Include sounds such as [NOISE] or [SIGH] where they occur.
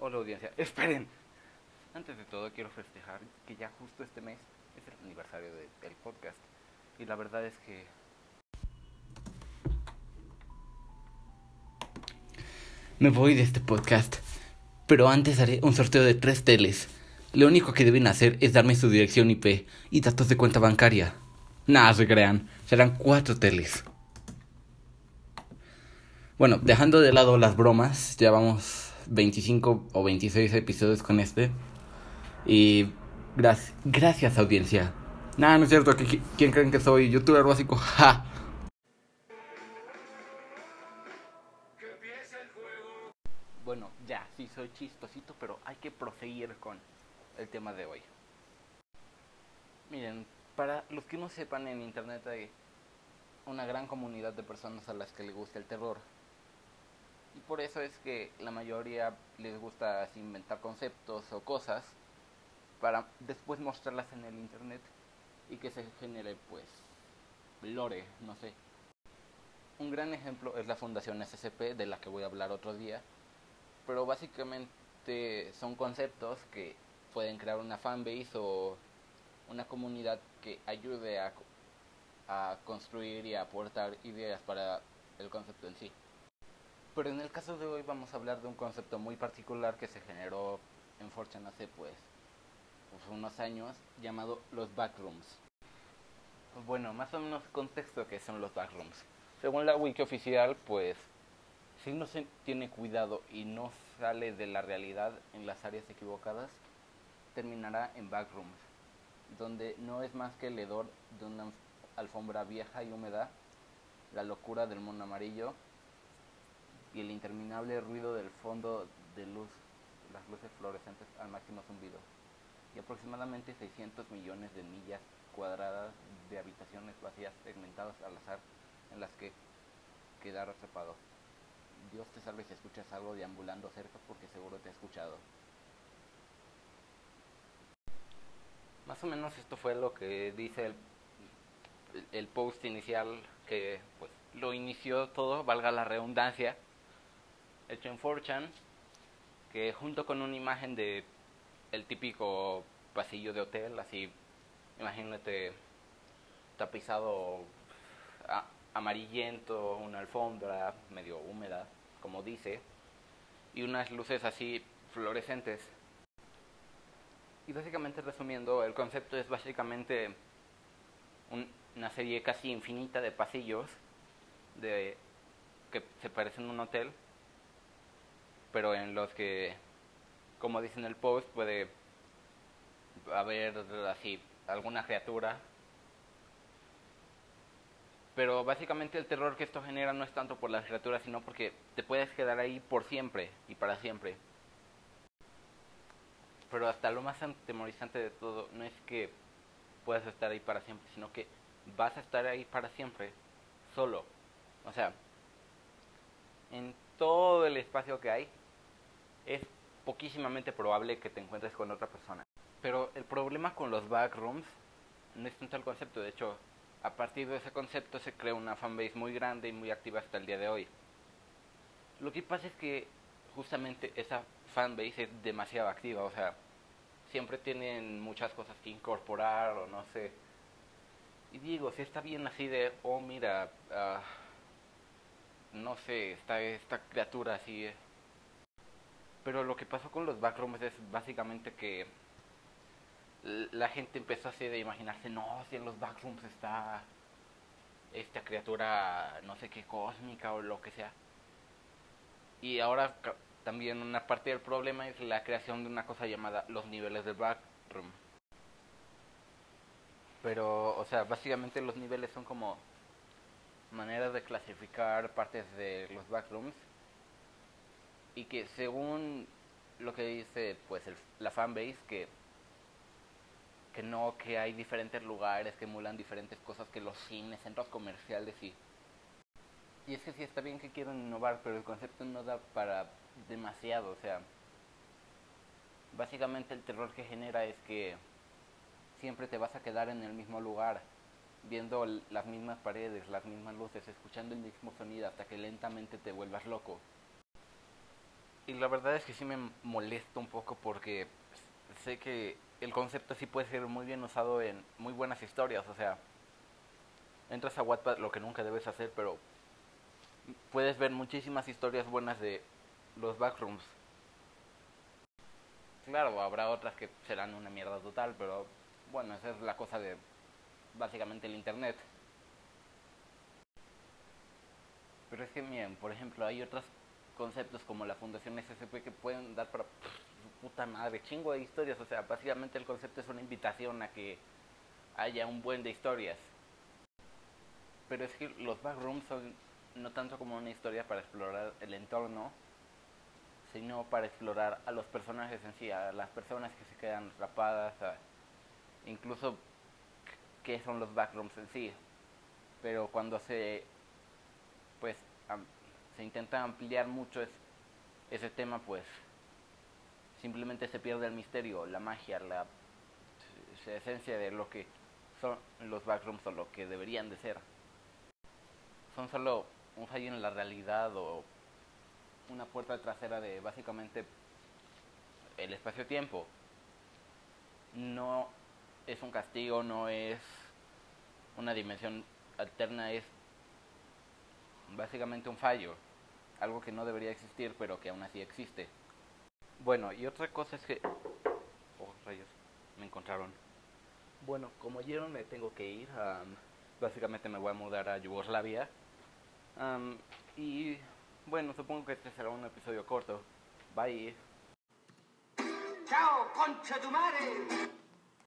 Hola audiencia, esperen. Antes de todo quiero festejar que ya justo este mes es el aniversario de- del podcast. Y la verdad es que... Me voy de este podcast. Pero antes haré un sorteo de tres teles. Lo único que deben hacer es darme su dirección IP y datos de cuenta bancaria. Nada, se crean. Serán cuatro teles. Bueno, dejando de lado las bromas, llevamos 25 o 26 episodios con este. Y gracias, gracias audiencia. Nada, no es cierto. ¿Quién creen que soy? Youtuber básico. [LAUGHS] ¡Ja! Bueno, ya, sí soy chistosito, pero hay que proseguir con el tema de hoy. Miren, para los que no sepan, en internet hay una gran comunidad de personas a las que les gusta el terror. Y por eso es que la mayoría les gusta inventar conceptos o cosas para después mostrarlas en el internet y que se genere pues lore, no sé. Un gran ejemplo es la Fundación SCP de la que voy a hablar otro día, pero básicamente son conceptos que pueden crear una fanbase o una comunidad que ayude a, a construir y a aportar ideas para el concepto en sí. Pero en el caso de hoy vamos a hablar de un concepto muy particular que se generó en Fortune hace pues, pues, unos años llamado los backrooms. Bueno, más o menos contexto que son los backrooms. Según la wiki oficial, pues si no se tiene cuidado y no sale de la realidad en las áreas equivocadas, terminará en backrooms, donde no es más que el hedor de una alfombra vieja y húmeda, la locura del mono amarillo y el interminable ruido del fondo de luz, las luces fluorescentes al máximo zumbido, y aproximadamente 600 millones de millas cuadradas de habitaciones vacías segmentadas al azar en las que quedar atrapado. Dios te salve si escuchas algo deambulando cerca porque seguro te ha escuchado. Más o menos esto fue lo que dice el, el post inicial que pues lo inició todo, valga la redundancia, hecho en 4chan, que junto con una imagen de el típico pasillo de hotel, así, imagínate tapizado amarillento, una alfombra medio húmeda, como dice, y unas luces así fluorescentes. Y básicamente resumiendo, el concepto es básicamente un- una serie casi infinita de pasillos de que se parecen a un hotel, pero en los que, como dice en el post, puede haber así alguna criatura. Pero básicamente el terror que esto genera no es tanto por las criaturas, sino porque te puedes quedar ahí por siempre y para siempre. Pero hasta lo más atemorizante de todo no es que puedas estar ahí para siempre, sino que vas a estar ahí para siempre, solo. O sea, en todo el espacio que hay, es poquísimamente probable que te encuentres con otra persona. Pero el problema con los backrooms no es tanto el concepto, de hecho, a partir de ese concepto se crea una fanbase muy grande y muy activa hasta el día de hoy. Lo que pasa es que justamente esa fanbase es demasiado activa, o sea, siempre tienen muchas cosas que incorporar o no sé. Y digo, si está bien así de, oh mira, ah, no sé, está esta criatura así. Pero lo que pasó con los backrooms es básicamente que la gente empezó así de imaginarse, no, si en los backrooms está esta criatura, no sé qué, cósmica o lo que sea. Y ahora también una parte del problema es la creación de una cosa llamada los niveles del backroom. Pero, o sea, básicamente los niveles son como maneras de clasificar partes de los backrooms y que según lo que dice pues el- la fanbase que que no que hay diferentes lugares que emulan diferentes cosas que los cines centros comerciales y y es que sí está bien que quieran innovar pero el concepto no da para demasiado o sea básicamente el terror que genera es que siempre te vas a quedar en el mismo lugar viendo las mismas paredes, las mismas luces, escuchando el mismo sonido hasta que lentamente te vuelvas loco. Y la verdad es que sí me molesta un poco porque sé que el concepto sí puede ser muy bien usado en muy buenas historias, o sea, entras a Wattpad, lo que nunca debes hacer, pero puedes ver muchísimas historias buenas de los backrooms. Claro, habrá otras que serán una mierda total, pero bueno, esa es la cosa de básicamente el internet. Pero es que miren, por ejemplo, hay otros conceptos como la Fundación SCP que pueden dar para puta madre, chingo de historias. O sea, básicamente el concepto es una invitación a que haya un buen de historias. Pero es que los backrooms son no tanto como una historia para explorar el entorno, sino para explorar a los personajes en sí, a las personas que se quedan atrapadas, incluso qué son los backrooms en sí. Pero cuando se pues se intenta ampliar mucho ese tema, pues simplemente se pierde el misterio, la magia, la, esencia de lo que son los backrooms o lo que deberían de ser. Son solo un fallo en la realidad o una puerta trasera de básicamente el espacio-tiempo. No es un castigo, no es una dimensión alterna, es básicamente un fallo, algo que no debería existir pero que aún así existe. Bueno, y otra cosa es que... Oh, rayos, me encontraron. Bueno, como oyeron me tengo que ir. básicamente me voy a mudar a Yugoslavia. y bueno, supongo que este será un episodio corto. Bye. Chao, concha tu madre.